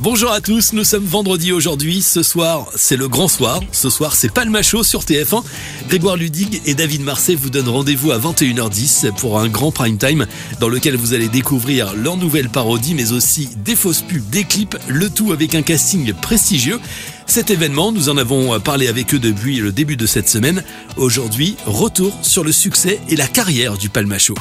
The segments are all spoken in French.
Bonjour à tous, nous sommes vendredi aujourd'hui. Ce soir, c'est le grand soir. Ce soir, c'est Palmacho sur TF1. Grégoire Ludig et David Marseille vous donnent rendez-vous à 21h10 pour un grand prime time dans lequel vous allez découvrir leur nouvelle parodie, mais aussi des fausses pubs, des clips, le tout avec un casting prestigieux. Cet événement, nous en avons parlé avec eux depuis le début de cette semaine. Aujourd'hui, retour sur le succès et la carrière du Palmacho.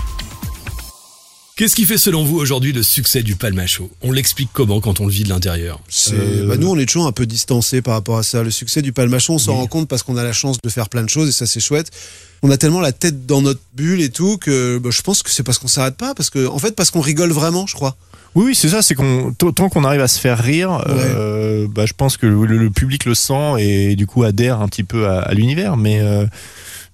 Qu'est-ce qui fait selon vous aujourd'hui le succès du Palmacho On l'explique comment quand on le vit de l'intérieur? Euh, bah, nous, on est toujours un peu distancé par rapport à ça. Le succès du Palmachon, on s'en Oui. rend compte parce qu'on a la chance de faire plein de choses et ça, c'est chouette. On a tellement la tête dans notre bulle et tout que bah, je pense que c'est parce qu'on s'arrête pas, parce que en fait, parce qu'on rigole vraiment, je crois. Oui, oui, c'est ça, c'est qu'on tant qu'on arrive à se faire rire, euh, bah, je pense que le, le public le sent et du coup adhère un petit peu à, à l'univers. Mais euh,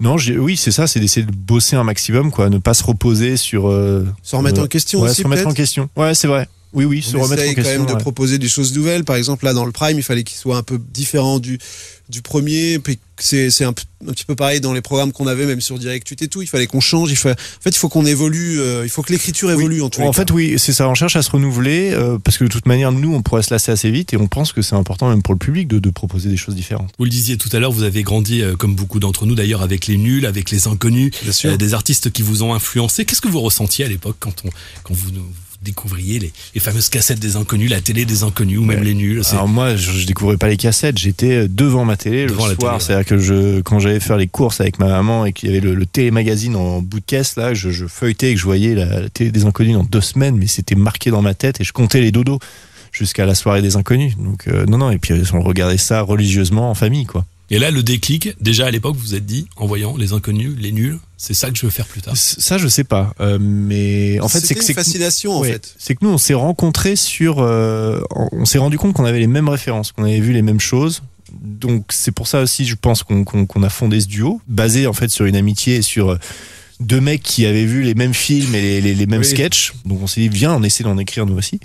non, j'ai- oui, c'est ça, c'est d'essayer de bosser un maximum, quoi, ne pas se reposer sur. euh, Se remettre euh, en question ouais, aussi, se remettre en question. Ouais, c'est vrai. Oui, oui, se On remettre en essaye quand question. même de proposer des choses nouvelles. Par exemple, là, dans le Prime, il fallait qu'il soit un peu différent du, du premier. Puis c'est c'est un, petit peu pareil dans les programmes qu'on avait, même sur Direct et tout. Il fallait qu'on change. Il faut, en fait, il faut qu'on évolue. euh, il faut que l'écriture évolue en tout En cas. fait, oui, c'est ça. On cherche à se renouveler euh, parce que de toute manière, nous, on pourrait se lasser assez vite et on pense que c'est important même pour le public de, de proposer des choses différentes. Vous le disiez tout à l'heure, vous avez grandi euh, comme beaucoup d'entre nous d'ailleurs avec les nuls, avec les inconnus, Bien sûr. euh, des artistes qui vous ont influencé. Qu'est-ce que vous ressentiez à l'époque quand, on, quand vous, nous- vous découvriez les, les fameuses cassettes des inconnus, la télé des inconnus ou même Ouais. les nuls Alors moi, je, je découvrais pas les cassettes, j'étais devant ma télé Devant le soir. ouais. C'est-à-dire que je, quand j'allais faire les courses avec ma maman et qu'il y avait le, le télémagazine en bout de caisse, là, je, je feuilletais et que je voyais la, la télé des inconnus dans deux semaines, mais c'était marqué dans ma tête et je comptais les dodos jusqu'à la soirée des inconnus. Donc euh, non, non, et puis on regardait ça religieusement en famille, quoi. Et là, le déclic, déjà à l'époque, vous vous êtes dit, en voyant les inconnus, les nuls, c'est ça que je veux faire plus tard. Ça, je sais pas, euh, mais en fait, c'est que une c'est que- fascination en Ouais. fait. C'est que nous, on s'est rencontrés sur. euh, on s'est rendu compte qu'on avait les mêmes références, qu'on avait vu les mêmes choses. Donc, c'est pour ça aussi, je pense, qu'on a fondé ce duo, basé en fait sur une amitié et sur euh, deux mecs qui avaient vu les mêmes films et les, les- les mêmes Oui. sketchs. Donc, on s'est dit, viens, on essaie d'en écrire nous aussi.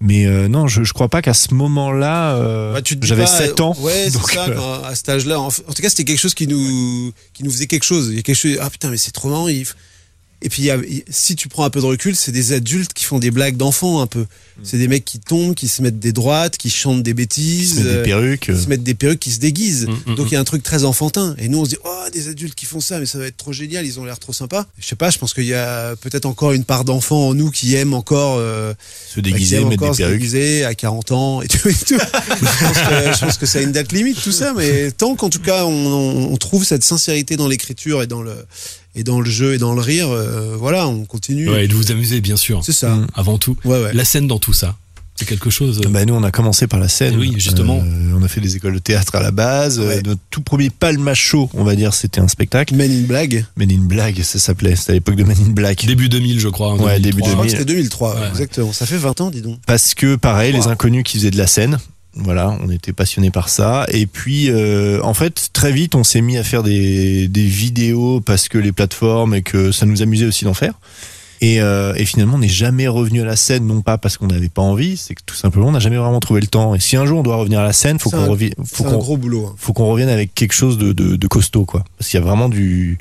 Mais euh, non, je, je crois pas qu'à ce moment-là, euh, Bah, j'avais pas, 7 ans. Ouais, c'est ça, euh, à cet âge-là. En, tout cas, c'était quelque chose qui nous, qui nous faisait quelque chose. Il y a quelque chose. Ah putain, mais c'est trop marrant. il Et puis, il y a- si tu prends un peu de recul, c'est des adultes qui font des blagues d'enfants un peu. Mm. C'est des mecs qui tombent, qui se mettent des droites, qui chantent des bêtises. se mettent euh, des perruques. qui se mettent des perruques, qui se déguisent. Mm, mm, Donc il y a un truc très enfantin. Et nous on se dit, oh, des adultes qui font ça, mais ça va être trop génial, ils ont l'air trop sympas. Je sais pas, je pense qu'il y a peut-être encore une part d'enfants en nous qui aiment encore euh, se qui déguiser, mettre encore des se perruques. déguiser à 40 ans et tout. Et tout. je, pense que, je pense que ça a une date limite tout ça, mais tant qu'en tout cas on, on- on trouve cette sincérité dans l'écriture et dans le et dans le jeu et dans le rire, euh, voilà, on continue. Ouais, et de vous amuser, bien sûr, C'est ça. Mm. avant tout. Ouais, ouais. La scène dans tout ça, c'est quelque chose... euh, Bah, nous, on a commencé par la scène. Oui, justement. Euh, on a fait des écoles de théâtre à la base. Ouais. Notre tout premier palmacho, on va dire, c'était un spectacle. Men in Blague. Men in Black, ça s'appelait. C'était à l'époque de Men in Black. Début 2000, je crois. en Ouais, 2003. début Je crois que 2000. c'était 2003, ouais, Ouais. exactement. Ça fait 20 ans, dis donc. Parce que, pareil, les inconnus qui faisaient de la scène. Voilà, on était passionnés par ça. Et puis, euh, en fait, très vite, on s'est mis à faire des, des vidéos parce que les plateformes et que ça nous amusait aussi d'en faire. Et, euh, et finalement, on n'est jamais revenu à la scène, non pas parce qu'on n'avait pas envie, c'est que tout simplement, on n'a jamais vraiment trouvé le temps. Et si un jour on doit revenir à la scène, faut qu'on revienne, faut C'est un qu'on gros boulot. hein. faut qu'on revienne avec quelque chose de, de, de costaud, quoi. Parce qu'il y a vraiment du.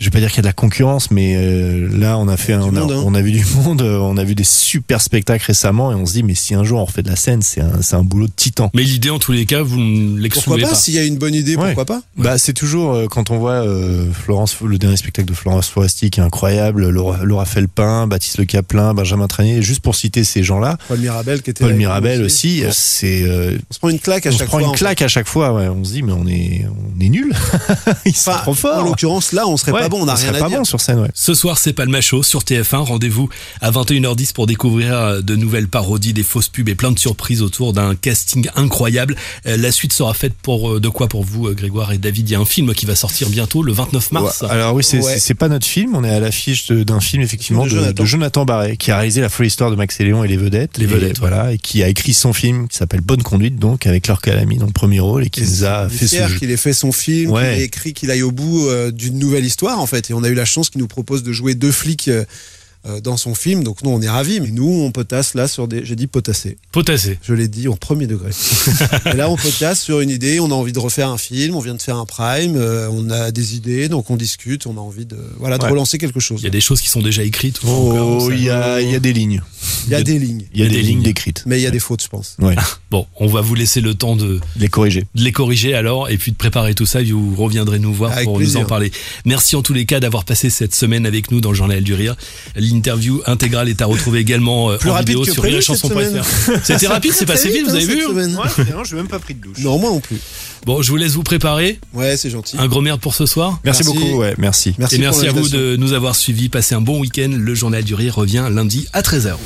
Je vais pas dire qu'il y a de la concurrence, mais euh, là, on a fait, un- on, a, monde, hein. on a vu du monde, euh, on a vu des super spectacles récemment, et on se dit, mais si un jour on refait de la scène, c'est un, c'est un boulot de titan. Mais l'idée, en tous les cas, vous ne Pourquoi l'excluez pas, pas. S'il y a une bonne idée, Ouais. pourquoi pas Bah, c'est toujours euh, quand on voit euh, Florence, le dernier spectacle de Florence Foresti qui est incroyable, Laura, Laura Felpin, Baptiste Le Caplin, Benjamin Trainier, juste pour citer ces gens-là, Paul Mirabel qui était Paul Mirabel aussi, euh, c'est euh, On se prend une claque à on se chaque prend fois. une en claque à chaque fois, ouais. on se dit mais on est on est nul, ils sont Enfin, trop forts. En l'occurrence, là, on serait Ouais, pas bon, on n'a rien à pas dire. bon sur scène, ouais. Ce soir, c'est Palmacho sur TF1. Rendez-vous à 21h10 pour découvrir euh, de nouvelles parodies, des fausses pubs et plein de surprises autour d'un casting incroyable. Euh, La suite sera faite pour euh, de quoi pour vous, Grégoire et David? Il y a un film qui va sortir bientôt, le 29 mars. Ouais, alors oui, c'est Ouais. pas notre film, on est à l'affiche d'un film effectivement De de, Jonathan. de Jonathan Barré, qui a réalisé la folle histoire de Max et Léon et les vedettes. Les Et vedettes, ouais. voilà, et qui a écrit son film qui s'appelle Bonne conduite, donc avec Laure Calamy dans le premier rôle et qui Et nous a fait ce qu'il ait fait son film, Ouais. qu'il ait écrit, qu'il aille au bout euh, d'une nouvelle histoire en fait. Et on a eu la chance qu'il nous propose de jouer deux flics euh, euh, dans son film. Donc nous, on est ravis. Mais nous, on potasse là sur des. J'ai dit potasser. Potassé. Je l'ai dit au premier degré. et là, on potasse sur une idée. On a envie de refaire un film. On vient de faire un prime. euh, on a des idées, donc on discute. On a envie de voilà de relancer quelque chose. Il y a des choses qui sont déjà écrites. Oh, y il y a des lignes. Il y a des lignes, Il y a des, lignes décrites. mais il y a des fautes, je pense. Ouais, Bon, on va vous laisser le temps de, les corriger. de les corriger alors et puis de préparer tout ça et vous reviendrez nous voir Avec pour plaisir. nous en parler. Merci en tous les cas d'avoir passé cette semaine avec nous dans le journal du rire. L'interview intégrale est à retrouver également euh, Plus en vidéo sur rirechanson.fr. C'était rapide, c'est passé vite, vous avez vu hein non, je n'ai même pas pris de douche. Non, moi non plus. Bon, je vous laisse vous préparer. Ouais, c'est gentil. Un gros merde pour ce soir. Merci, Merci. beaucoup, ouais, merci. Merci et merci à vous de nous avoir suivis. Passez un bon week-end. Le journal du rire revient lundi à 13h.